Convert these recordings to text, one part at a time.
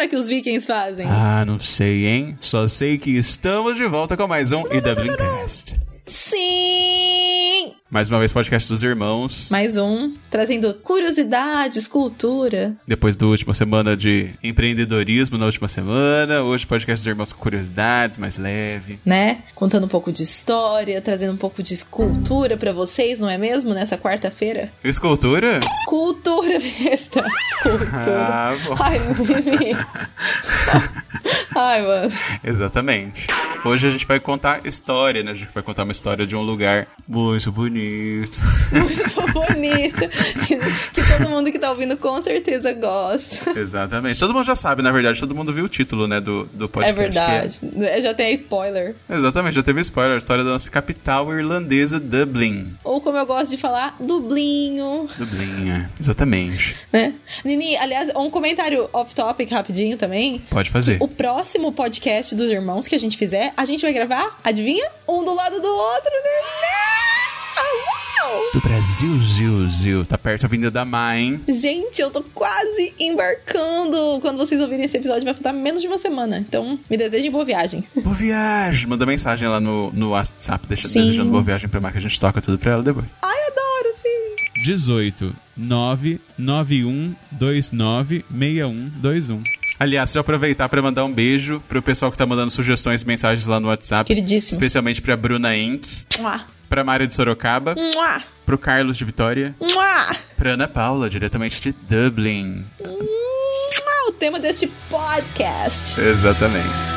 será que os vikings fazem? Ah, não sei, hein? Só sei que estamos de volta com mais um EW Cast. Sim! Mais uma vez, podcast dos irmãos. Mais um, trazendo curiosidades, cultura. Depois da última semana de empreendedorismo, na última semana. Hoje, podcast dos irmãos com curiosidades, mais leve. Né? Contando um pouco de história, trazendo um pouco de cultura pra vocês, não é mesmo? Nessa quarta-feira. Escultura? Cultura, besta. Cultura. Ah, bom. Ai, Vivi. Ai, mano. Exatamente. Hoje a gente vai contar história, né? A gente vai contar uma história de um lugar muito bonito. Muito bonita. Que, que todo mundo que tá ouvindo com certeza gosta. Exatamente. Todo mundo já sabe, na verdade, todo mundo viu o título, né, do, do É podcast. verdade. que é- Já tem spoiler. Exatamente, já teve spoiler, a história da nossa capital irlandesa, Dublin. Ou como eu gosto de falar, dublinho. Dublin, é. Exatamente. Né? Nini, aliás, um comentário off-topic rapidinho também. Pode fazer. O próximo podcast dos irmãos que a gente fizer, a gente vai gravar, adivinha? Um do lado do outro, né? Do Brasil, Zil, Zil. Tá perto a vinda da mãe. Gente, eu tô quase embarcando. Quando vocês ouvirem esse episódio, vai faltar menos de uma semana. Então, me desejem boa viagem. Boa viagem. Manda mensagem lá no, no WhatsApp, deixa, Sim. desejando boa viagem pra Mar, que a gente toca tudo pra ela depois. Ai, adoro, sim. 18 991 29 6121. Aliás, deixa eu aproveitar pra mandar um beijo pro pessoal que tá mandando sugestões e mensagens lá no WhatsApp. Queridíssimos. Especialmente pra Bruna Inc., Mua, pra Mária de Sorocaba, mua, pro Carlos de Vitória, mua. pra Ana Paula, diretamente de Dublin. Mua, O tema deste podcast. Exatamente.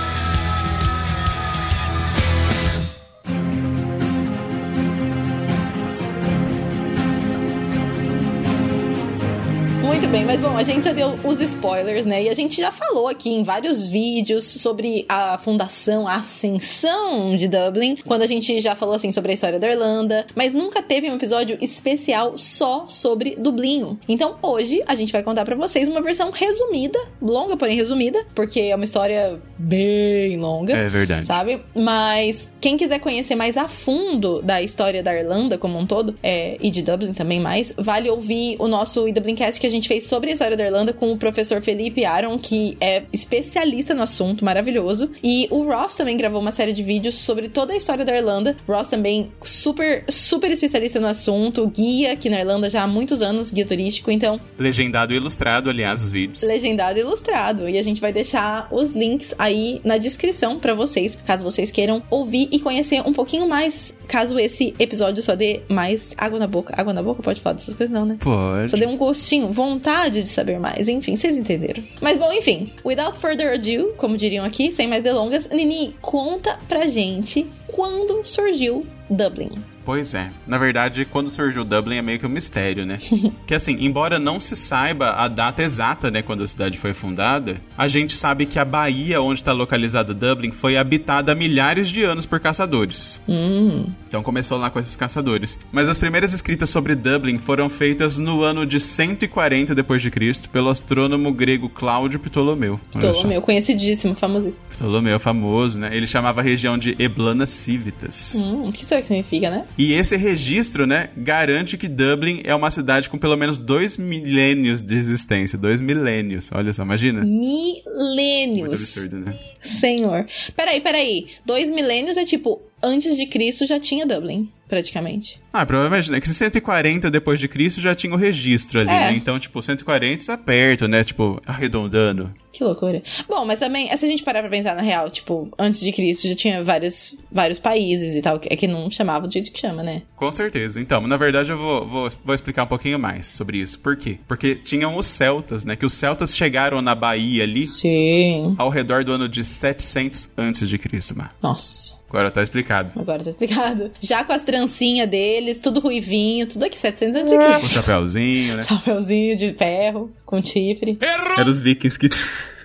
Bem, mas bom, a gente já deu os spoilers, né? E a gente já falou aqui em vários vídeos sobre a fundação, a ascensão de Dublin, quando a gente já falou assim sobre a história da Irlanda, mas nunca teve um episódio especial só sobre Dublinho. Então hoje a gente vai contar pra vocês uma versão resumida, longa, porém resumida, porque é uma história bem longa. É verdade. Sabe? Mas quem quiser conhecer mais a fundo da história da Irlanda como um todo, é, e de Dublin também mais, vale ouvir o nosso Dublincast que a gente fez sobre a história da Irlanda com o professor Felipe Aaron, que é especialista no assunto, maravilhoso. E o Ross também gravou uma série de vídeos sobre toda a história da Irlanda. Ross também super, super especialista no assunto, guia aqui na Irlanda já há muitos anos, guia turístico, então Legendado e ilustrado, aliás, os vídeos. legendado e ilustrado. E a gente vai deixar os links aí na descrição pra vocês, caso vocês queiram ouvir e conhecer um pouquinho mais, caso esse episódio só dê mais água na boca. Água na boca pode falar dessas coisas não, né? Pode. Só dê um gostinho, vontade de saber mais. Enfim, vocês entenderam. Mas bom, enfim. Without further ado, como diriam aqui, sem mais delongas, Nini, conta pra gente quando surgiu Dublin. Pois é. Na verdade, quando surgiu Dublin é meio que um mistério, né? que assim, embora não se saiba a data exata, né, quando a cidade foi fundada, a gente sabe que a Bahia onde está localizada Dublin foi habitada há milhares de anos por caçadores. Hum, Então começou lá com esses caçadores. Mas as primeiras escritas sobre Dublin foram feitas no ano de 140 depois de Cristo pelo astrônomo grego Cláudio Ptolomeu. Ptolomeu, conhecidíssimo, famosíssimo. Ptolomeu, famoso, né? Ele chamava a região de Eblana Civitas. Hum, o que será que significa, né? E esse registro, né, garante que Dublin é uma cidade com pelo menos dois milênios de existência. Dois milênios. Olha só, imagina. Milênios. Muito absurdo, né? Senhor. Peraí, peraí. Dois milênios é tipo, antes de Cristo já tinha Dublin, praticamente. Ah, provavelmente, né? Que se 140 depois de Cristo já tinha o registro ali, É. né? Então, tipo, 140 tá perto, né? Tipo, arredondando. Que loucura. Bom, mas também, se a gente parar pra pensar na real, tipo, antes de Cristo já tinha vários, vários países e tal, é que não chamava do jeito que chama, né? Com certeza. Então, na verdade, eu vou, vou, vou explicar um pouquinho mais sobre isso. Por quê? Porque tinham os celtas, né? Que os celtas chegaram na Bahia ali Sim. ao redor do ano de 700 antes de Cristo, mano. Nossa. Agora tá explicado. Agora tá explicado. Já com as trancinhas deles, tudo ruivinho, tudo aqui 700 antes de Com Cristo. chapéuzinho, né? Chapeuzinho de ferro, com chifre. Eram os vikings que...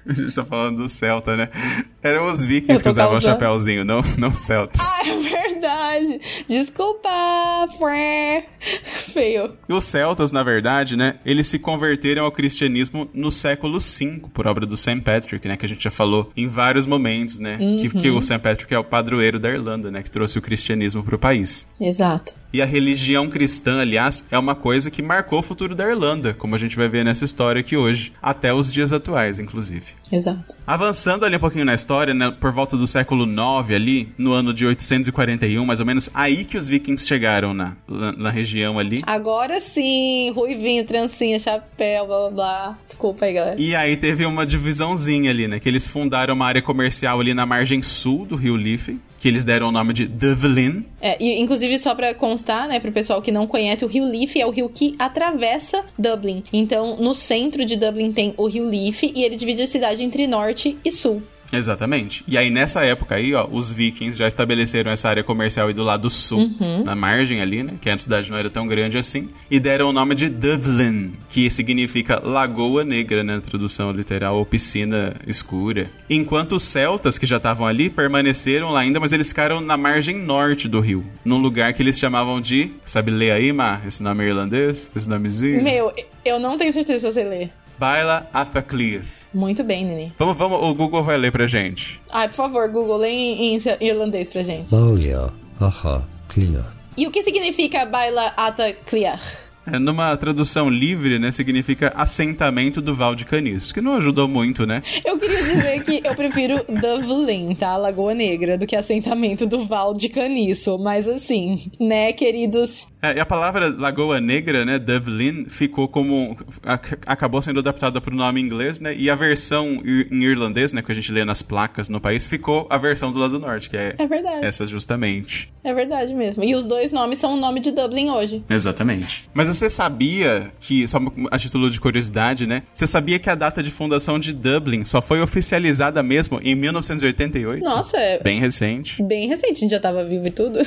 A gente tá falando do celta, né? Eram os vikings que usavam causando. chapéuzinho, não, não celtas. Ah, é verdade. Desculpa, Fran. Feio. E os celtas, na verdade, né, eles se converteram ao cristianismo no século V, por obra do St. Patrick, né, que a gente já falou em vários momentos, né, que, que o St. Patrick é o padroeiro da Irlanda, né, que trouxe o cristianismo pro país. Exato. E a religião cristã, aliás, é uma coisa que marcou o futuro da Irlanda, como a gente vai ver nessa história aqui hoje, até os dias atuais, inclusive. Exato. Avançando ali um pouquinho na história, né, por volta do século 9 ali, no ano de 841, mais ou menos, aí que os vikings chegaram na, na, na região ali. Agora sim, ruivinho, trancinha, chapéu, blá blá blá. Desculpa aí, galera. E aí teve uma divisãozinha ali, né, que eles fundaram uma área comercial ali na margem sul do rio Liffey, que eles deram o nome de Dublin. É, e inclusive só pra constar, né, pro pessoal que não conhece, o rio Liffey é o rio que atravessa Dublin. Então, no centro de Dublin tem o rio Liffey e ele divide a cidade entre norte e sul. Exatamente. E aí, nessa época aí, ó, os vikings já estabeleceram essa área comercial aí do lado sul, Uhum. na margem ali, né? Que a cidade não era tão grande assim. E deram o nome de Dublin, que significa Lagoa Negra, né? Na tradução literal, ou piscina escura. Enquanto os celtas, que já estavam ali, permaneceram lá ainda, mas eles ficaram na margem norte do rio. Num lugar que eles chamavam de... Sabe ler aí, Mar? Esse nome é irlandês? Esse nomezinho? Meu, eu não tenho certeza se você lê. Baila Athacliff. Muito bem, Nini. Vamos, vamos, o Google vai ler pra gente. Ai, por favor, Google, lê em, em irlandês pra gente. Aha, clear. E o que significa baila ata clear? É, numa tradução livre, né, significa assentamento do Val de Caniço, que não ajudou muito, né? Eu queria dizer que eu prefiro Dublin, tá? Lagoa Negra, do que assentamento do Val de Caniço. Mas assim, né, queridos? É, e a palavra Lagoa Negra, né, Dublin, ficou como... ac- acabou sendo adaptada para o nome inglês, né, e a versão ir- em irlandês, né, que a gente lê nas placas no país, ficou a versão do lado norte, que é, É verdade. essa justamente. É verdade mesmo. E os dois nomes são o nome de Dublin hoje. Exatamente. Mas você sabia que, só a título de curiosidade, né? Você sabia que a data de fundação de Dublin só foi oficializada mesmo em 1988? Nossa, é Bem recente. bem recente, a gente já tava vivo e tudo.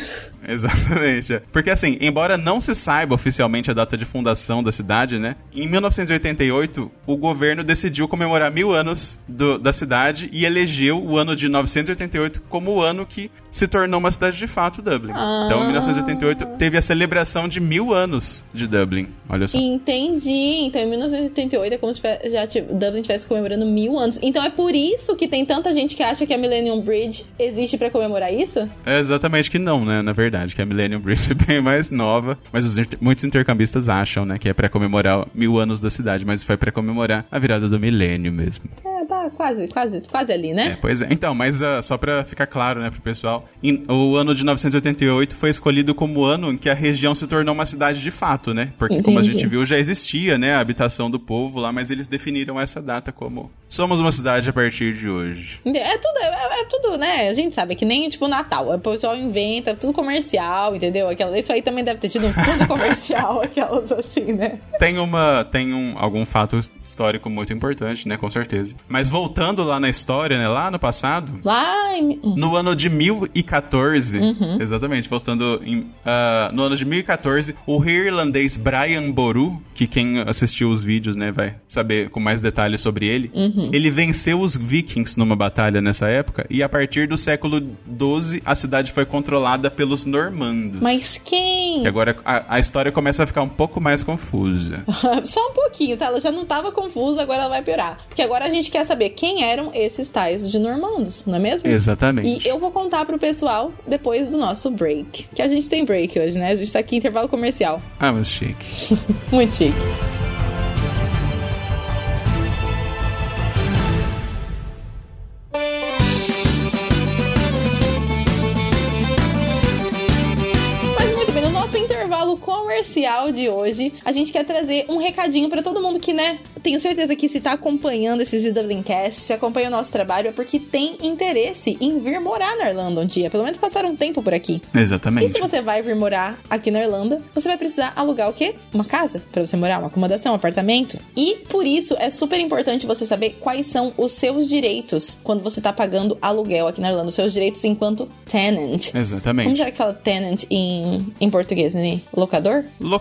Exatamente. é. Porque assim, embora não se saiba oficialmente a data de fundação da cidade, né? Em 1988, o governo decidiu comemorar mil anos do- da cidade e elegeu o ano de 988 como o ano que se tornou uma cidade de fato, Dublin. Então, em 1988, teve a celebração de mil anos de Dublin. Olha só. Entendi. Então, em 1988 é como se já Dublin estivesse comemorando mil anos. Então, é por isso que tem tanta gente que acha que a Millennium Bridge existe pra comemorar isso? É exatamente que não, né? Na verdade, que a Millennium Bridge é bem mais nova. Mas os muitos intercambistas acham, né? Que é pra comemorar mil anos da cidade. Mas foi pra comemorar a virada do milênio mesmo. É, tá quase, quase, quase ali, É, né? pois é. Então, mas ah, só pra ficar claro, né, pro pessoal, em- o ano de 988 foi escolhido como o ano em que a região se tornou uma cidade de fato, né? Porque, como a Entendi. gente viu, já existia, né, a habitação do povo lá, mas eles definiram essa data como somos uma cidade a partir de hoje. É tudo, é, é tudo, né? A gente sabe, é que nem tipo Natal. O pessoal inventa, tudo comercial, entendeu? Aquela, isso aí também deve ter tido um fundo comercial, aquelas assim, né? Tem uma, tem um, algum fato histórico muito importante, né, com certeza. Mas voltando lá na história, né, lá no passado, Lá em. No ano de 1014, Uhum. exatamente, voltando em, ah, no ano de 1014, o rei irlandês Brian Boru, que quem assistiu os vídeos, né, vai saber com mais detalhes sobre ele, Uhum. ele venceu os vikings numa batalha nessa época, e a partir do século XII, a cidade foi controlada pelos normandos. Mas quem? Que agora a, a história começa a ficar um pouco mais confusa. Só um pouquinho, tá? Ela já não tava confusa, agora ela vai piorar. Porque agora a gente quer saber quem eram esses tais de normandos, não é mesmo? Exatamente. E eu vou contar pro pessoal depois do nosso break. Que a gente tem break hoje, né? A gente tá aqui em intervalo comercial. Ah, mas chique. Muito chique. Comercial de hoje, a gente quer trazer um recadinho pra todo mundo que, né, tenho certeza que se tá acompanhando esses EWCast, se acompanha o nosso trabalho, é porque tem interesse em vir morar na Irlanda um dia, pelo menos passar um tempo por aqui. E Exatamente. se você vai vir morar aqui na Irlanda, você vai precisar alugar o quê? Uma casa pra você morar, uma acomodação, um apartamento. E por isso é super importante você saber quais são os seus direitos quando você tá pagando aluguel aqui na Irlanda, os seus direitos enquanto tenant. Como Exatamente. será que fala tenant em, em português, né? locador? Locador.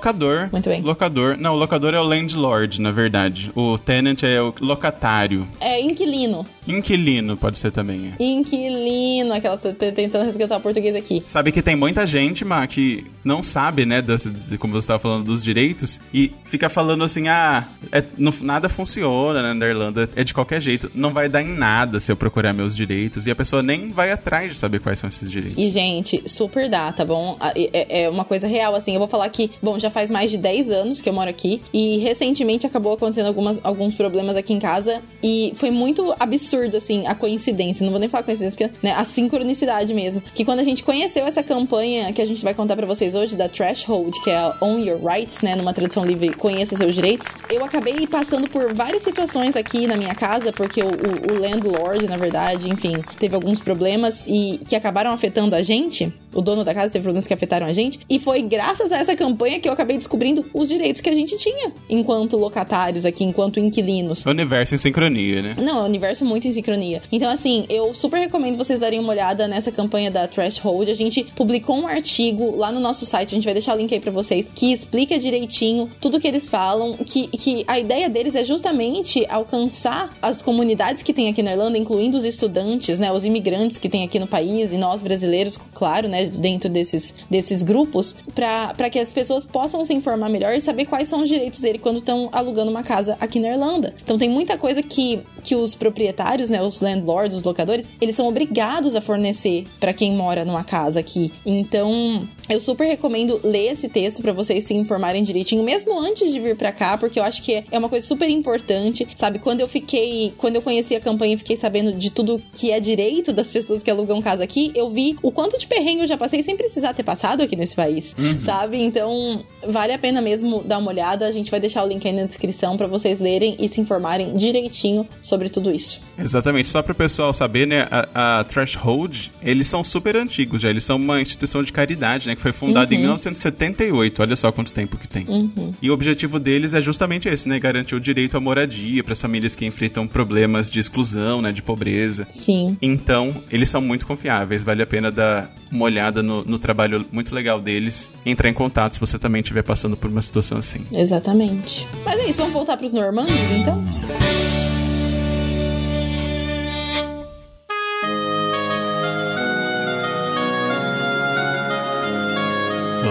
Muito bem. Locador. Não, o locador é o landlord, na verdade. O tenant é o locatário. É inquilino. Inquilino pode ser também. É. Inquilino, aquela tô tentando resgatar o português aqui. Sabe que tem muita gente, Ma, que não sabe, né, das, de, como você estava falando, dos direitos, e fica falando assim, ah, é, não, nada funciona né, na Irlanda, é de qualquer jeito, não vai dar em nada se eu procurar meus direitos, e a pessoa nem vai atrás de saber quais são esses direitos. E, gente, super dá, tá bom? É, é uma coisa real, assim, eu vou falar que, bom, já faz mais de 10 anos que eu moro aqui, e recentemente acabou acontecendo algumas, alguns problemas aqui em casa, e foi muito absurdo, assim, a coincidência, não vou nem falar coincidência, porque, né, a sincronicidade mesmo, que quando a gente conheceu essa campanha que a gente vai contar para vocês hoje, da Threshold, que é Own Your Rights, né, numa tradução livre, Conheça Seus Direitos, eu acabei passando por várias situações aqui na minha casa, porque o, o, o landlord, na verdade, enfim, teve alguns problemas e que acabaram afetando a gente, o dono da casa teve problemas que afetaram a gente, e foi graças a essa campanha que eu acabei descobrindo os direitos que a gente tinha enquanto locatários aqui, enquanto inquilinos. O universo em sincronia, né? Não, é um universo muito em sincronia. Então, assim, eu super recomendo vocês darem uma olhada nessa campanha da Threshold. A gente publicou um artigo lá no nosso site, a gente vai deixar o link aí pra vocês, que explica direitinho tudo que eles falam, que, que a ideia deles é justamente alcançar as comunidades que tem aqui na Irlanda, incluindo os estudantes, né, os imigrantes que tem aqui no país, e nós brasileiros, claro, né, dentro desses, desses grupos, para que as pessoas possam se informar melhor e saber quais são os direitos dele quando estão alugando uma casa aqui na Irlanda. Então tem muita coisa que, que os proprietários, né, os landlords, os locadores, eles são obrigados a fornecer para quem mora numa casa aqui. Então, eu super recomendo ler esse texto para vocês se informarem direitinho, mesmo antes de vir para cá, porque eu acho que é, é uma coisa super importante, sabe? Quando eu fiquei, quando eu conheci a campanha e fiquei sabendo de tudo que é direito das pessoas que alugam casa aqui, eu vi o quanto de perrengue eu já passei sem precisar ter passado aqui nesse país, uhum. sabe? Então, vale a pena mesmo dar uma olhada. A gente vai deixar o link aí na descrição para vocês lerem e se informarem direitinho sobre tudo isso. Exatamente, só para o pessoal saber, né? A, a Threshold, eles são super antigos já, eles são uma instituição de caridade, né? Que foi fundada uhum. em 1978, olha só quanto tempo que tem. Uhum. E o objetivo deles é justamente esse, né? Garantir o direito à moradia para as famílias que enfrentam problemas de exclusão, né? De pobreza. Sim. Então, eles são muito confiáveis, vale a pena dar uma olhada no, no trabalho muito legal deles, entrar em contato se você também estiver passando por uma situação assim. Exatamente. Mas é isso, vamos voltar para os normandos, então?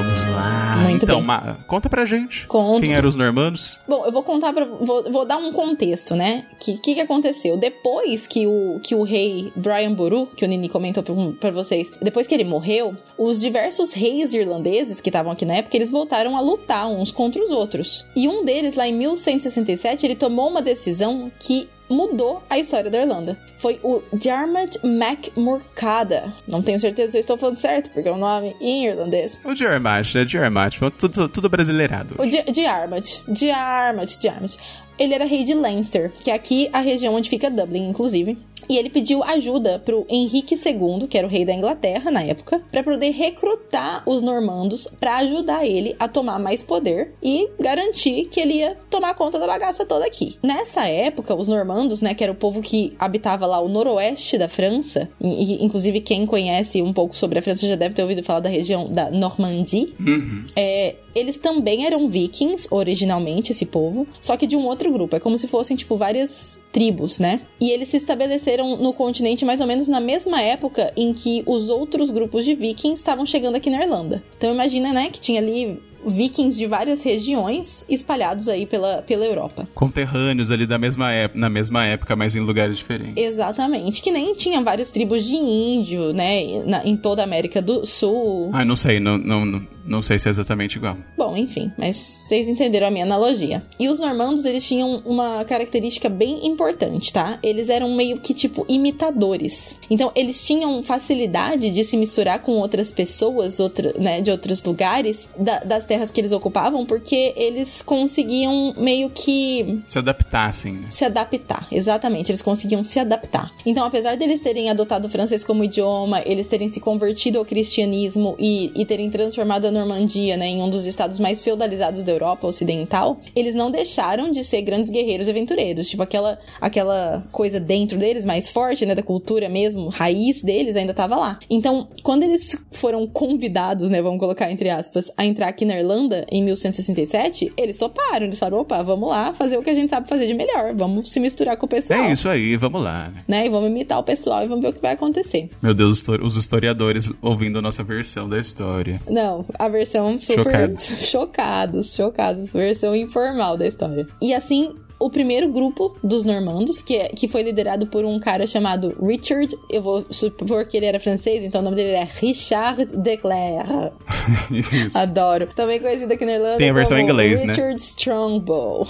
Vamos lá. Muito então, Ma, conta pra gente. Conta. Quem eram os normandos? Bom, eu vou contar pra. Vou, vou dar um contexto, né? O que, que, que aconteceu? Depois que o, que o rei Brian Boru, que o Nini comentou pra, pra vocês, depois que ele morreu, os diversos reis irlandeses que estavam aqui na época, eles voltaram a lutar uns contra os outros. E um deles, lá em 1167, ele tomou uma decisão que mudou a história da Irlanda. Foi o Diarmid MacMurcada. Não tenho certeza se eu estou falando certo, porque é um nome em irlandês. O Diarmid, é Diarmid, tudo, tudo brasileirado. O Diarmid, Diarmid, Diarmid. Ele era rei de Leinster, que é aqui a região onde fica Dublin, inclusive. E ele pediu ajuda pro Henrique II, que era o rei da Inglaterra na época, para poder recrutar os normandos para ajudar ele a tomar mais poder e garantir que ele ia tomar conta da bagaça toda aqui. Nessa época, os normandos, né, que era o povo que habitava lá o noroeste da França, e, inclusive quem conhece um pouco sobre a França já deve ter ouvido falar da região da Normandie, uhum. é, eles também eram vikings originalmente, esse povo, só que de um outro grupo. É como se fossem, tipo, várias tribos, né? E eles se estabeleceram no continente mais ou menos na mesma época em que os outros grupos de vikings estavam chegando aqui na Irlanda. Então imagina, né, que tinha ali vikings de várias regiões espalhados aí pela, pela Europa. Conterrâneos ali da mesma época, na mesma época, mas em lugares diferentes. Exatamente, que nem tinha várias tribos de índio, né, na, em toda a América do Sul. Ah, não sei, não, não, não, não sei se é exatamente igual. Bom, enfim, mas vocês entenderam a minha analogia. E os normandos, eles tinham uma característica bem importante, tá? Eles eram meio que tipo imitadores. Então, eles tinham facilidade de se misturar com outras pessoas, outra, né, de outros lugares da, das terras que eles ocupavam, porque eles conseguiam meio que. Se adaptar, assim. Né? Se adaptar, exatamente. Eles conseguiam se adaptar. Então, apesar deles terem adotado o francês como idioma, eles terem se convertido ao cristianismo e, e terem transformado a Normandia, né, em um dos estados mais feudalizados da Europa Ocidental, eles não deixaram de ser grandes guerreiros e aventureiros. Tipo, aquela, aquela coisa dentro deles mais forte, né, da cultura mesmo, raiz deles ainda tava lá. Então, quando eles foram convidados, né, vamos colocar entre aspas, a entrar aqui na Irlanda em 1167, eles toparam. Eles falaram, opa, vamos lá fazer o que a gente sabe fazer de melhor. Vamos se misturar com o pessoal. É isso aí, vamos lá. né? Né, e vamos imitar o pessoal e vamos ver o que vai acontecer. Meu Deus, os historiadores ouvindo a nossa versão da história. Não, a versão super. Chocados. chocados, chocados. Versão informal da história. E assim. O primeiro grupo dos normandos, que, é- que foi liderado por um cara chamado Richard, eu vou supor que ele era francês, então o nome dele é Richard de Clare. Adoro. Também conhecido aqui na Irlanda Tem a versão em inglês, né? Richard Strongbow.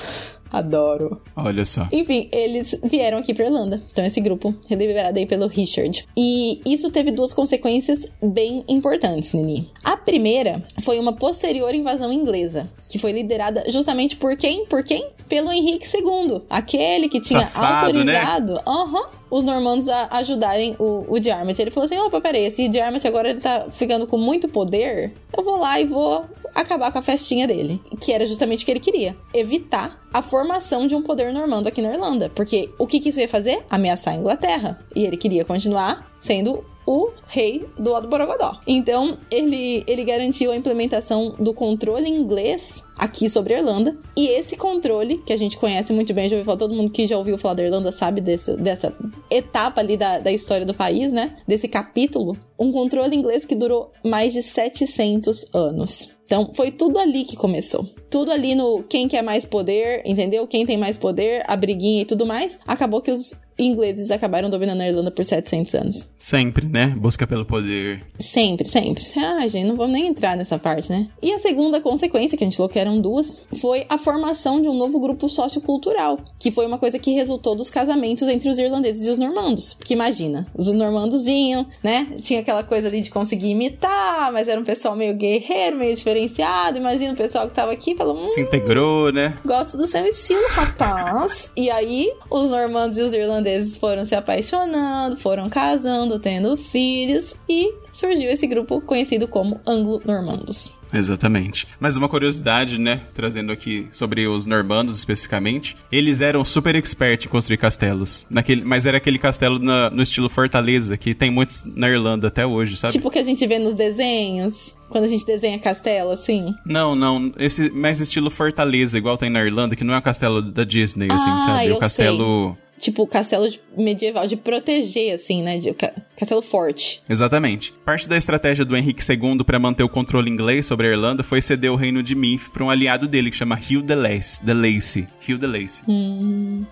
Adoro. Olha só. Enfim, eles vieram aqui pra Irlanda. Então, esse grupo, liderado aí pelo Richard. E isso teve duas consequências bem importantes, Nini. A primeira foi uma posterior invasão inglesa, que foi liderada justamente por quem? Por quem? Pelo Henrique II, aquele que tinha Safado, né? autorizado aham, os normandos a ajudarem o, o Diarmait. Ele falou assim: opa, peraí, esse Diarmait agora ele tá ficando com muito poder, eu vou lá e vou acabar com a festinha dele. Que era justamente o que ele queria: evitar a formação de um poder normando aqui na Irlanda. Porque o que, que isso ia fazer? Ameaçar a Inglaterra. E ele queria continuar sendo o rei do Alto Borogodó. Então, ele, ele garantiu a implementação do controle inglês aqui sobre a Irlanda. E esse controle, que a gente conhece muito bem, já ouviu falar, todo mundo que já ouviu falar da Irlanda sabe desse, dessa etapa ali da, da história do país, né? Desse capítulo. Um controle inglês que durou mais de 700 anos. Então, foi tudo ali que começou. Tudo ali no quem quer mais poder, entendeu? Quem tem mais poder, a briguinha e tudo mais. Acabou que os ingleses acabaram dominando a Irlanda por 700 anos. Sempre, né? Busca pelo poder. Sempre, sempre. Ah, gente, não vamos nem entrar nessa parte, né? E a segunda consequência, que a gente falou que eram duas, foi a formação de um novo grupo sociocultural, que foi uma coisa que resultou dos casamentos entre os irlandeses e os normandos. Porque imagina, os normandos vinham, né? Tinha aquela coisa ali de conseguir imitar, mas era um pessoal meio guerreiro, meio diferenciado. Imagina o pessoal que tava aqui falou: hum, Se integrou, né? Gosto do seu estilo, rapaz. e aí, os normandos e os irlandeses foram se apaixonando, foram casando, tendo filhos e surgiu esse grupo conhecido como Anglo-Normandos. Exatamente. Mas uma curiosidade, né? Trazendo aqui sobre os normandos especificamente. Eles eram super expert em construir castelos. Naquele, mas era aquele castelo na- no estilo fortaleza, que tem muitos na Irlanda até hoje, sabe? Tipo o que a gente vê nos desenhos, quando a gente desenha castelo, assim. Não, não. Esse mais estilo fortaleza, igual tem na Irlanda, que não é o castelo da Disney, assim, Ah, sabe? o castelo. Tipo, castelo de- medieval, de proteger, assim, né? De, ca- castelo forte. Exatamente. Parte da estratégia do Henrique II para manter o controle inglês sobre a Irlanda foi ceder o reino de Meath para um aliado dele que chama Hugh de Lacy. De Lacy. Hugh de Lacy.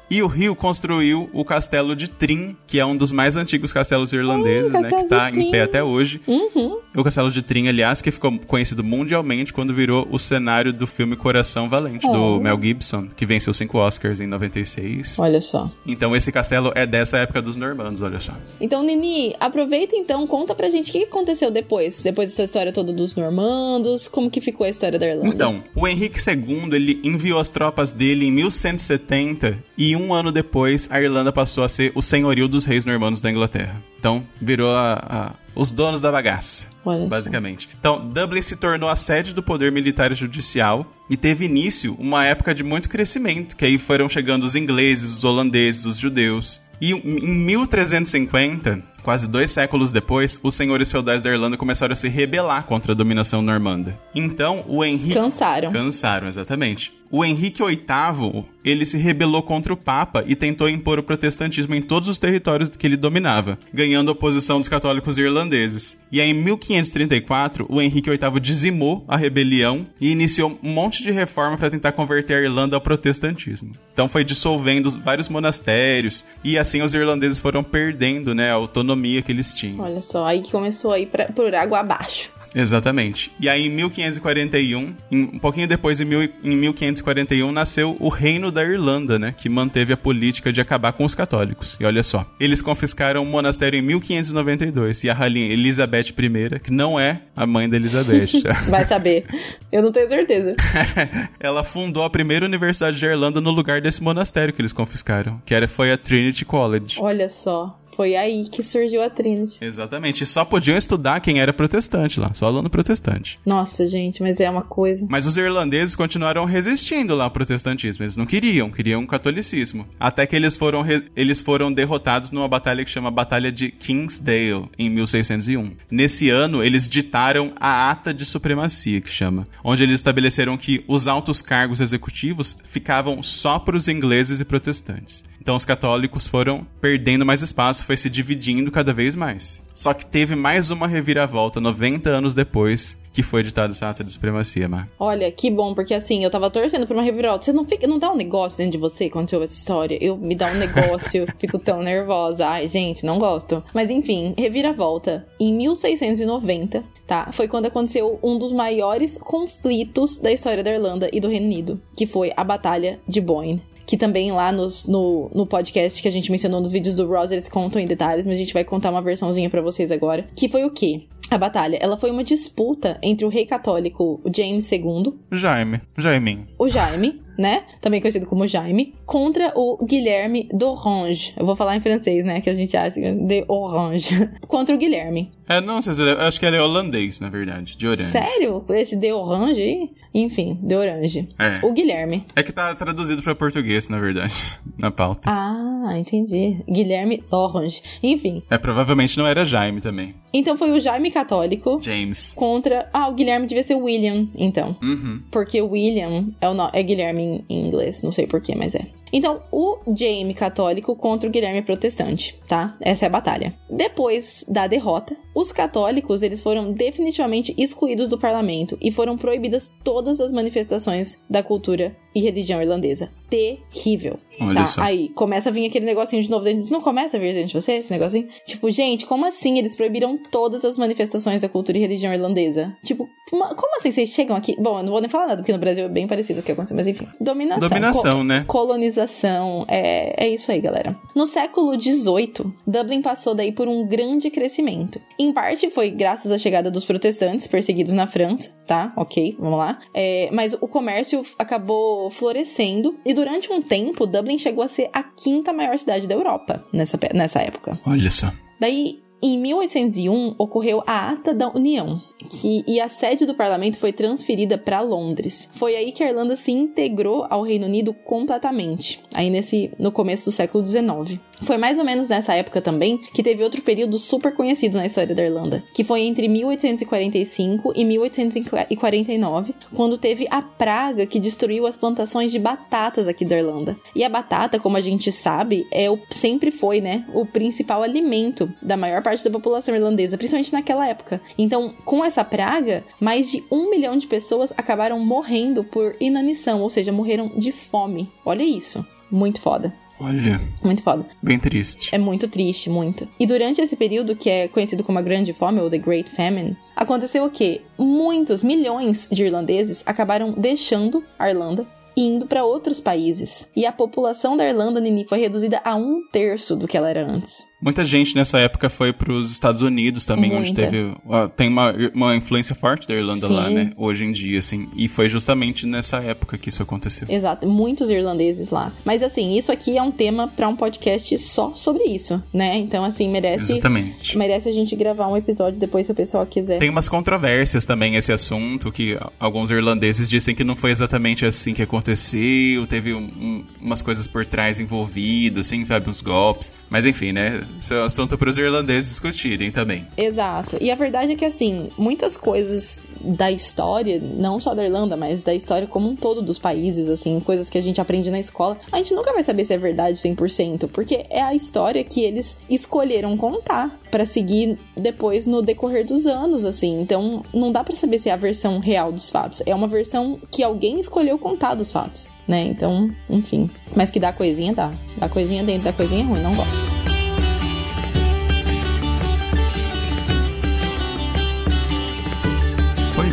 E o Hugh construiu o castelo de Trim, que é um dos mais antigos castelos irlandeses, Hum, né? Que tá de em pé até hoje. Uhum. O castelo de Trim, aliás, que ficou conhecido mundialmente quando virou o cenário do filme Coração Valente, Oh. do Mel Gibson, que venceu cinco Oscars em 96. Olha só. Então esse castelo é dessa época dos normandos, olha só. Então, Nini, aproveita então, conta pra gente o que aconteceu depois. Depois dessa história toda dos normandos, como que ficou a história da Irlanda. Então, o Henrique II, ele enviou as tropas dele em 1170 e um ano depois a Irlanda passou a ser o senhorio dos reis normandos da Inglaterra. Então, virou a- a- os donos da bagaça. Olha. Basicamente. Então, Dublin se tornou a sede do poder militar e judicial e teve início uma época de muito crescimento, que aí foram chegando os ingleses, os holandeses, os judeus. E em 1350, quase dois séculos depois, os senhores feudais da Irlanda começaram a se rebelar contra a dominação normanda. Então, o Henrique Cansaram. Cansaram, exatamente. O Henrique VIII, ele se rebelou contra o Papa e tentou impor o protestantismo em todos os territórios que ele dominava, ganhando a oposição dos católicos irlandeses. E aí, em 1534, o Henrique VIII dizimou a rebelião e iniciou um monte de reforma para tentar converter a Irlanda ao protestantismo. Então foi dissolvendo vários monastérios e assim os irlandeses foram perdendo, né, a autonomia que eles tinham. Olha só, aí começou a ir pra, por água abaixo. Exatamente. E aí, em 1541, em- um pouquinho depois, em, mil, em 1541, nasceu o Reino da Irlanda, né? Que manteve a política de acabar com os católicos. E olha só, eles confiscaram um monastério em 1592 e a rainha Elizabeth I, que não é a mãe da Elizabeth, Vai saber. Eu não tenho certeza. ela fundou a primeira universidade da Irlanda no lugar desse monastério que eles confiscaram, que era, foi a Trinity College. Olha só. Foi aí que surgiu a Trinity. Exatamente. E só podiam estudar quem era protestante lá, só aluno protestante. Nossa, gente, mas é uma coisa. Mas os irlandeses continuaram resistindo lá ao protestantismo. Eles não queriam, queriam um catolicismo. Até que eles foram, eles foram derrotados numa batalha que chama Batalha de Kingsdale, em 1601. Nesse ano, eles ditaram a Ata de Supremacia, que chama, onde eles estabeleceram que os altos cargos executivos ficavam só para os ingleses e protestantes. Então os católicos foram perdendo mais espaço, foi se dividindo cada vez mais. Só que teve mais uma reviravolta 90 anos depois que foi editada essa ata de supremacia, Mar. Olha, que bom, porque assim, eu tava torcendo por uma reviravolta. Você não fica, não dá um negócio dentro de você quando você ouve essa história? Eu me dá um negócio, fico tão nervosa. Ai, gente, não gosto. Mas enfim, reviravolta. Em 1690, tá? Foi quando aconteceu um dos maiores conflitos da história da Irlanda e do Reino Unido, que foi a Batalha de Boyne que também lá nos, no, no podcast que a gente mencionou nos vídeos do Ross, eles contam em detalhes, mas a gente vai contar uma versãozinha para vocês agora. Que foi o quê? A batalha, ela foi uma disputa entre o rei católico James II. Jaime. Jaiminho. O Jaime, né? Também conhecido como Jaime, contra o Guilherme d'Orange. Eu vou falar em francês, né? Que a gente acha de Orange. contra o Guilherme. É, não, acho que ele é holandês, na verdade, de Orange. Sério? Esse de Orange aí? Enfim, de Orange. É. O Guilherme. É que tá traduzido para português, na verdade, na pauta. Ah, entendi. Guilherme Orange. Enfim. É, provavelmente não era Jaime também. Então foi o Jaime católico. James. Contra. Ah, o Guilherme devia ser William, então. Uhum. Porque William é, o no... é Guilherme em inglês, não sei porquê, mas é. Então, o Jaime católico contra o Guilherme protestante, tá? Essa é a batalha. Depois da derrota, os católicos eles foram definitivamente excluídos do parlamento e foram proibidas todas as manifestações da cultura e religião irlandesa. Terrível. Olha tá? só. Aí começa a vir aquele negocinho de novo dentro. disso. Não começa a vir dentro de você esse negocinho? Tipo, gente, como assim eles proibiram todas as manifestações da cultura e religião irlandesa? Tipo, uma- como assim vocês chegam aqui? Bom, eu não vou nem falar nada, porque no Brasil é bem parecido o que aconteceu, mas enfim. Dominação. Dominação, né? Colonização. É, é isso aí, galera. No século XVIII, Dublin passou daí por um grande crescimento. Em parte foi graças à chegada dos protestantes perseguidos na França, tá? Ok, vamos lá. É, mas o comércio acabou florescendo e durante um tempo, Dublin chegou a ser a quinta maior cidade da Europa nessa, nessa época. Olha só. Daí, em 1801, ocorreu a Ata da União, que, e a sede do parlamento foi transferida para Londres. Foi aí que a Irlanda se integrou ao Reino Unido completamente, aí nesse, no começo do século XIX. Foi mais ou menos nessa época também que teve outro período super conhecido na história da Irlanda, que foi entre 1845 e 1849, quando teve a praga que destruiu as plantações de batatas aqui da Irlanda. E a batata, como a gente sabe, é o, sempre foi, né, o principal alimento da maior parte da população irlandesa, principalmente naquela época. Então, com essa praga, mais de um milhão de pessoas acabaram morrendo por inanição, ou seja, morreram de fome. Olha isso. Muito foda. Olha, Muito foda. bem triste. É muito triste, muito. E durante esse período, que é conhecido como a Grande Fome, ou The Great Famine, aconteceu o quê? Muitos, milhões de irlandeses acabaram deixando a Irlanda e indo para outros países. E a população da Irlanda, Nini, foi reduzida a um terço do que ela era antes. Muita gente nessa época foi pros Estados Unidos também, onde Muita. teve. ó, Tem uma, uma influência forte da Irlanda Sim. lá, né? Hoje em dia, assim. E foi justamente nessa época que isso aconteceu. Exato, muitos irlandeses lá. Mas assim, isso aqui é um tema para um podcast só sobre isso, né? Então, assim, merece. Exatamente. Merece a gente gravar um episódio depois se o pessoal quiser. Tem umas controvérsias também esse assunto, que alguns irlandeses dizem que não foi exatamente assim que aconteceu, teve um- um- umas coisas por trás envolvidas, assim, sabe, uns golpes. Mas enfim, né? Isso é um assunto para os irlandeses discutirem também. Exato. E a verdade é que, assim, muitas coisas da história, não só da Irlanda, mas da história como um todo dos países, assim, coisas que a gente aprende na escola, a gente nunca vai saber se é verdade 100%, porque é a história que eles escolheram contar pra seguir depois no decorrer dos anos, assim. Então, não dá pra saber se é a versão real dos fatos. É uma versão que alguém escolheu contar dos fatos, né? Então, enfim. Mas que dá coisinha, dá. Dá coisinha dentro da coisinha ruim, não gosto.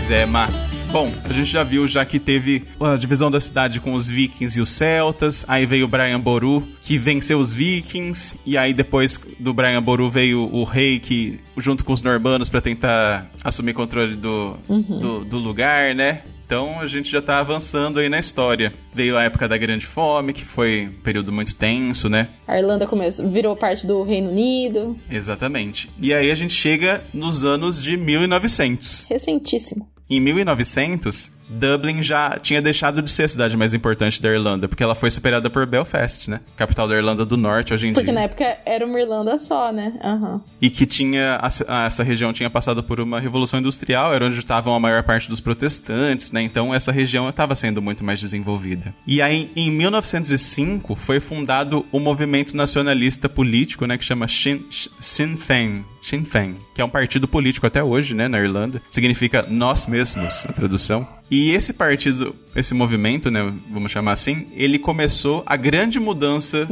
Pois é, Mar. Bom, a gente já viu já que teve a divisão da cidade com os vikings e os celtas, aí veio o Brian Boru, que venceu os vikings, e aí depois do Brian Boru veio o rei que junto com os normandos pra tentar assumir controle do, do, do lugar, né? Então a gente já tá avançando aí na história. Veio a época da Grande Fome, que foi um período muito tenso, né? A Irlanda começou, virou parte do Reino Unido. Exatamente. E aí a gente chega nos anos de 1900. Recentíssimo. Em 1900, Dublin já tinha deixado de ser a cidade mais importante da Irlanda, porque ela foi superada por Belfast, né? Capital da Irlanda do Norte hoje em Porque dia. na época era uma Irlanda só, né? Aham. E que tinha a- essa região tinha passado por uma revolução industrial, era onde estavam a maior parte dos protestantes, né? Então essa região estava sendo muito mais desenvolvida. E aí em 1905 foi fundado o movimento nacionalista político, né, que chama Sinn, Sinn Féin, Sinn Féin, que é um partido político até hoje, né, na Irlanda. Significa nós mesmos, na tradução. E esse partido, esse movimento, né, vamos chamar assim, ele começou a grande mudança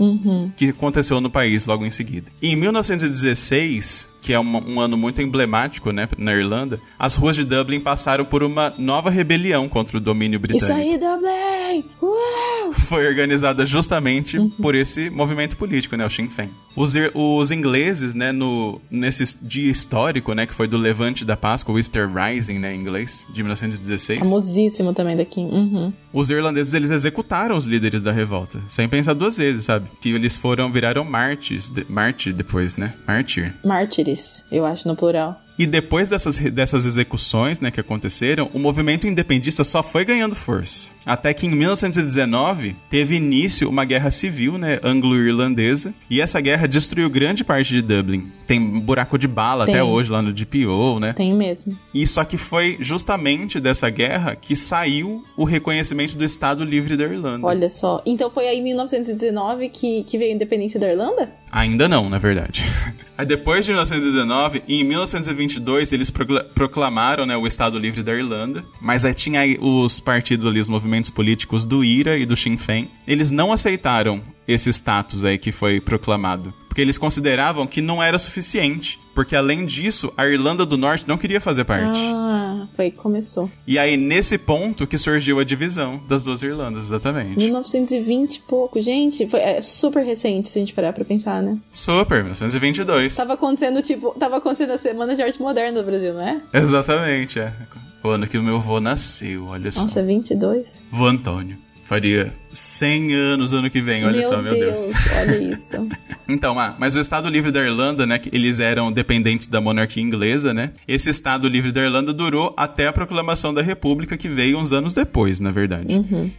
que aconteceu no país logo em seguida. Em 1916, que é uma- um ano muito emblemático, né, na Irlanda, as ruas de Dublin passaram por uma nova rebelião contra o domínio britânico Isso aí, Dublin! Uau! foi organizada justamente por esse movimento político, né, o Sinn Féin. Os, os ingleses, né, no, nesse dia histórico, né, que foi do Levante da Páscoa, o Easter Rising, né, em inglês, de 1916, Famosíssimo também daqui. Uhum. os irlandeses, eles executaram os líderes da revolta, sem pensar duas vezes, sabe? Que eles foram, viraram mártires, de, mártir depois, né? Mártir. Mártires, eu acho, no plural. E depois dessas, dessas execuções né, que aconteceram, o movimento independentista só foi ganhando força. Até que em 1919 teve início uma guerra civil né, anglo-irlandesa, e essa guerra destruiu grande parte de Dublin. Tem buraco de bala Tem. até hoje lá no DPO, né? Tem mesmo. E só que foi justamente dessa guerra que saiu o reconhecimento do Estado Livre da Irlanda. Olha só. Então foi aí em 1919 que, que veio a independência da Irlanda? Ainda não, na verdade. Aí depois de 1919, em 1922 eles procla- proclamaram né, o Estado Livre da Irlanda, mas aí tinha os partidos ali, os movimentos políticos do IRA e do Sinn Féin. Eles não aceitaram esse status aí que foi proclamado, porque eles consideravam que não era suficiente, porque além disso, a Irlanda do Norte não queria fazer parte. Ah, foi começou. E aí nesse ponto que surgiu a divisão das duas Irlandas, exatamente. 1920 e pouco, gente. Foi é, super recente, se a gente parar pra pensar, né? Super, 1922. Tava acontecendo, tipo, tava acontecendo a semana de arte moderna do Brasil, não é? Exatamente, é. O ano que o meu avô nasceu, olha só. Nossa, 22? Vô Antônio. Faria 100 anos ano que vem, olha meu só, meu Deus. olha isso. Então, ah, mas o Estado Livre da Irlanda, né, que eles eram dependentes da monarquia inglesa, né? Esse Estado Livre da Irlanda durou até a proclamação da República, que veio uns anos depois, na verdade.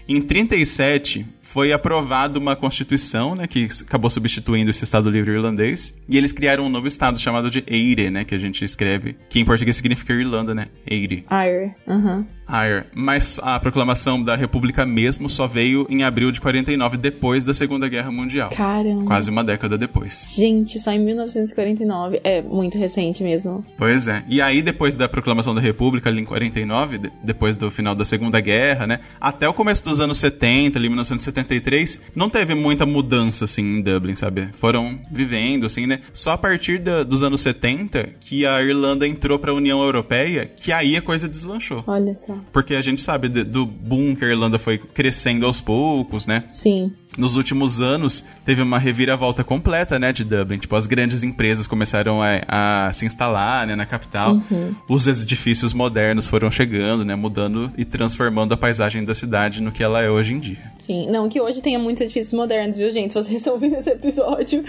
Em 37, foi aprovada uma constituição, né, que acabou substituindo esse Estado Livre Irlandês, e eles criaram um novo estado chamado de Eire, né, que a gente escreve, que em português significa Irlanda, né, Eire. Eire, aham. Eire. Mas a proclamação da República mesmo só veio em abril de 49, depois da Segunda Guerra Mundial. Caramba. Quase uma década depois. Gente, só em 1949. É muito recente mesmo. Pois é. E aí, depois da proclamação da República, ali em 49, depois do final da Segunda Guerra, né, até o começo dos anos 70, ali 1970, 73, não teve muita mudança, assim, em Dublin, sabe? Foram vivendo, assim, né? Só a partir da, dos anos 70 que a Irlanda entrou pra União Europeia, que aí a coisa deslanchou. Olha só. Porque a gente sabe de, do boom que a Irlanda foi crescendo aos poucos, né? Sim. Nos últimos anos, teve uma reviravolta completa, né, de Dublin. Tipo, as grandes empresas começaram a, a se instalar, né, na capital. Os edifícios modernos foram chegando, né, mudando e transformando a paisagem da cidade no que ela é hoje em dia. Sim, não que hoje tenha muitos edifícios modernos, viu, gente? Se vocês estão ouvindo esse episódio,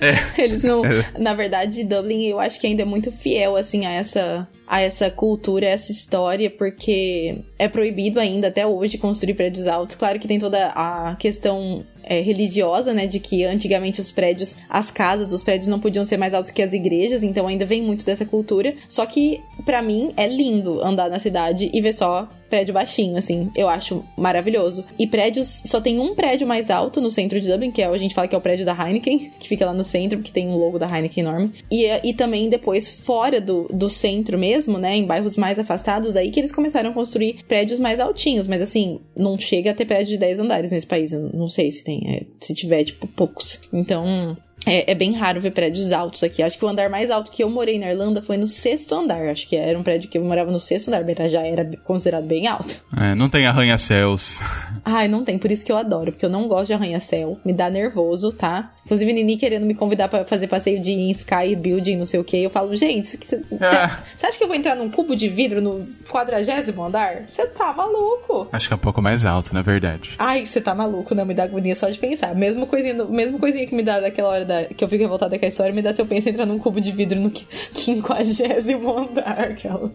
É. eles não. Na verdade, Dublin eu acho que ainda é muito fiel, assim, a essa, a essa cultura, a essa história, porque é proibido ainda até hoje construir prédios altos. Claro que tem toda a questão é, religiosa, né? De que antigamente os prédios, as casas, os prédios não podiam ser mais altos que as igrejas, então ainda vem muito dessa cultura. Só que, pra mim, é lindo andar na cidade e ver só prédio baixinho, assim. Eu acho maravilhoso. E prédios, só tem um prédio mais alto no centro de Dublin, que é, a gente fala que é o prédio da Heineken, que fica lá no centro, porque tem um logo da Heineken enorme. E, e também depois, fora do, do centro mesmo, né? Em bairros mais afastados, daí que eles começaram a construir prédios mais altinhos. Mas assim, não chega a ter prédio de 10 andares nesse país. Eu não sei se tem. é, se tiver, tipo, poucos. Então. É, é, bem raro ver prédios altos aqui. Acho que o andar mais alto que eu morei na Irlanda foi no sexto andar. Acho que era um prédio que eu morava no sexto andar, mas já era considerado bem alto. É, não tem arranha-céus. Ai, não tem. Por isso que eu adoro, porque eu não gosto de arranha-céu. Me dá nervoso, tá? Inclusive, Nini querendo me convidar para fazer passeio de em Sky Building, não sei o que. Eu falo, gente, você ah. acha que eu vou entrar num cubo de vidro no quadragésimo andar? Você tá maluco? Acho que é um pouco mais alto, na verdade. Ai, você tá maluco, não me dá agonia só de pensar. Mesmo coisinha, mesmo coisinha que me dá daquela hora da, que eu fico revoltada com a história, me dá se eu penso em entrar num cubo de vidro no quinquagésimo andar. Aquela.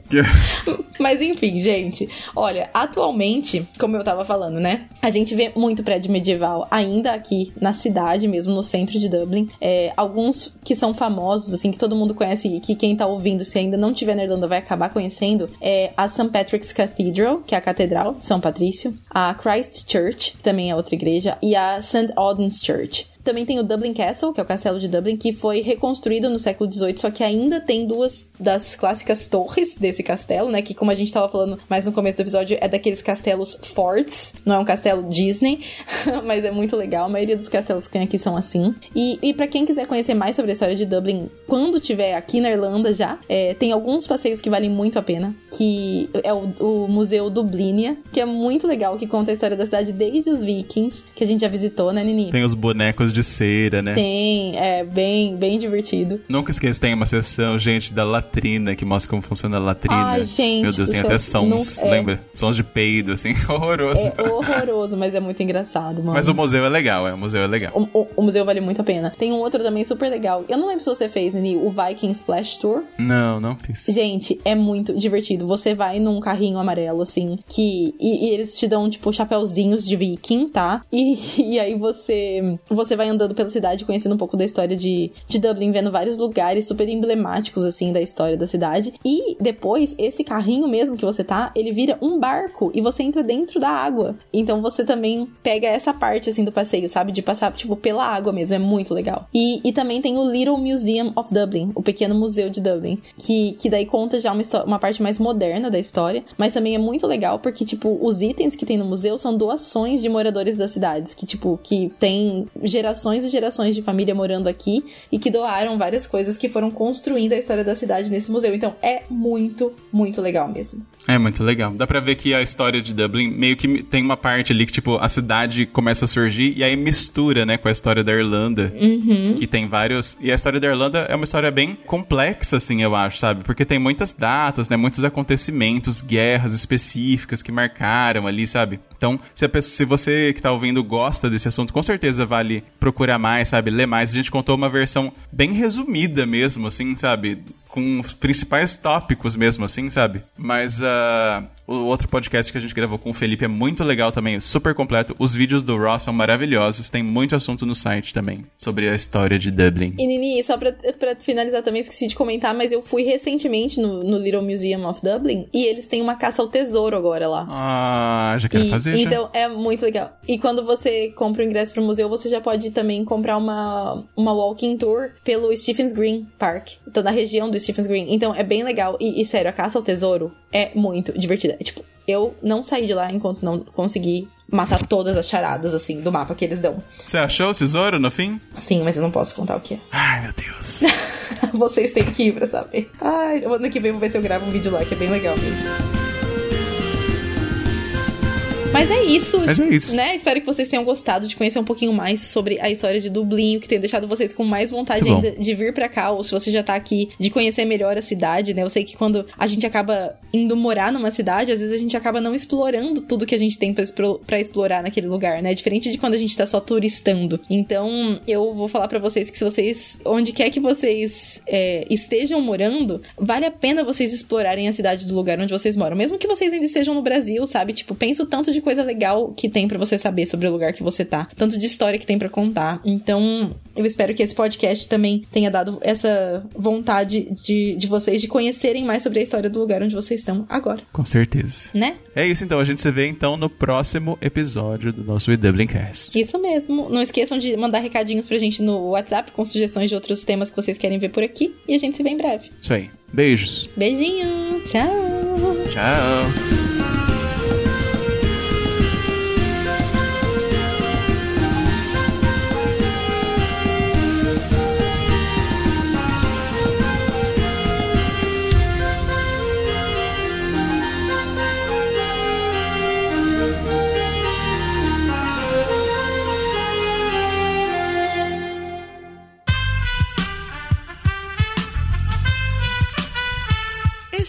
Mas enfim, gente. Olha, atualmente, como eu tava falando, né? A gente vê muito prédio medieval ainda aqui na cidade, mesmo no centro centro de Dublin. É, alguns que são famosos, assim, que todo mundo conhece e que quem tá ouvindo, se ainda não tiver na Irlanda, vai acabar conhecendo, é a St. Patrick's Cathedral, que é a Catedral de São Patrício, a Christ Church, que também é outra igreja, e a St. Auden's Church. Também tem o Dublin Castle, que é o castelo de Dublin, que foi reconstruído no século XVIII, só que ainda tem duas das clássicas torres desse castelo, né? Que, como a gente estava falando mais no começo do episódio, é daqueles castelos forts. Não é um castelo Disney, mas é muito legal. A maioria dos castelos que tem aqui são assim. E, e para quem quiser conhecer mais sobre a história de Dublin, quando tiver aqui na Irlanda já, é, tem alguns passeios que valem muito a pena, que é o, o Museu Dublinia, que é muito legal, que conta a história da cidade desde os vikings, que a gente já visitou, né, Nini? Tem os bonecos de cera, né? Tem, é bem, bem divertido. Nunca esqueça, tem uma sessão, gente, da latrina, que mostra como funciona a latrina. Ai, gente. Meu Deus, tem até sons, não, é... lembra? Sons de peido, assim, horroroso. É horroroso, mas é muito engraçado, mano. Mas o museu é legal, é, o museu é legal. O, o, o, museu vale muito a pena. Tem um outro também super legal. Eu não lembro se você fez, Nini, o Viking Splash Tour. Não, não fiz. Gente, é muito divertido. Você vai num carrinho amarelo, assim, que... E, e eles te dão, tipo, chapéuzinhos de viking, tá? E, e aí você... Você vai andando pela cidade, conhecendo um pouco da história de, de Dublin, vendo vários lugares super emblemáticos, assim, da história da cidade. E depois, esse carrinho mesmo que você tá, ele vira um barco e você entra dentro da água. Então você também pega essa parte, assim, do passeio, sabe? De passar, tipo, pela água mesmo. É muito legal. E, e também tem o Little Museum of Dublin, o pequeno museu de Dublin, que, que daí conta já uma, uma parte mais moderna da história, mas também é muito legal porque, tipo, os itens que tem no museu são doações de moradores das cidades, que, tipo, que tem gerações gerações e gerações de família morando aqui e que doaram várias coisas que foram construindo a história da cidade nesse museu. Então é muito, muito legal mesmo. É muito legal. Dá pra ver que a história de Dublin meio que tem uma parte ali que, tipo, a cidade começa a surgir e aí mistura, né, com a história da Irlanda. Uhum. Que tem vários. E a história da Irlanda é uma história bem complexa, assim, eu acho, sabe? Porque tem muitas datas, né, muitos acontecimentos, guerras específicas que marcaram ali, sabe? Então, se, pessoa, se você que tá ouvindo gosta desse assunto, com certeza vale procurar mais, sabe? Ler mais. A gente contou uma versão bem resumida mesmo, assim, sabe? Com os principais tópicos mesmo, assim, sabe? Mas uh, o outro podcast que a gente gravou com o Felipe é muito legal também, super completo. Os vídeos do Ross são maravilhosos, tem muito assunto no site também sobre a história de Dublin. E Nini, só pra, pra finalizar também, esqueci de comentar, mas eu fui recentemente no, no Little Museum of Dublin e eles têm uma caça ao tesouro agora lá. Ah, já quero e, fazer já. Então é muito legal. E quando você compra o ingresso pro museu, você já pode também comprar uma, uma walking tour pelo Stephen's Green Park. Então, na região do Stephen's Green. Então é bem legal. E, e sério, a caça ao tesouro é muito divertida. Tipo, eu não saí de lá enquanto não consegui matar todas as charadas, assim, do mapa que eles dão. Você achou o tesouro no fim? Sim, mas eu não posso contar o que é. Ai, meu Deus. Vocês têm que ir pra saber. Ai, ano que vem eu vou ver se eu gravo um vídeo lá, que é bem legal mesmo. Mas é isso. Mas é isso. Né? Espero que vocês tenham gostado de conhecer um pouquinho mais sobre a história de Dublin, que tenha deixado vocês com mais vontade ainda de vir para cá, ou se você já tá aqui, de conhecer melhor a cidade, né? Eu sei que quando a gente acaba indo morar numa cidade, às vezes a gente acaba não explorando tudo que a gente tem para explorar naquele lugar, né? Diferente de quando a gente tá só turistando. Então, eu vou falar para vocês que se vocês, onde quer que vocês é, estejam morando, vale a pena vocês explorarem a cidade do lugar onde vocês moram. Mesmo que vocês ainda estejam no Brasil, sabe? Tipo, pensa o tanto de coisa legal que tem para você saber sobre o lugar que você tá, tanto de história que tem para contar. Então, eu espero que esse podcast também tenha dado essa vontade de, de vocês de conhecerem mais sobre a história do lugar onde vocês estão agora. Com certeza. Né? É isso então, a gente se vê então no próximo episódio do nosso Dublincast. Isso mesmo. Não esqueçam de mandar recadinhos pra gente no WhatsApp com sugestões de outros temas que vocês querem ver por aqui e a gente se vê em breve. Isso aí. Beijos. Beijinho. Tchau. Tchau.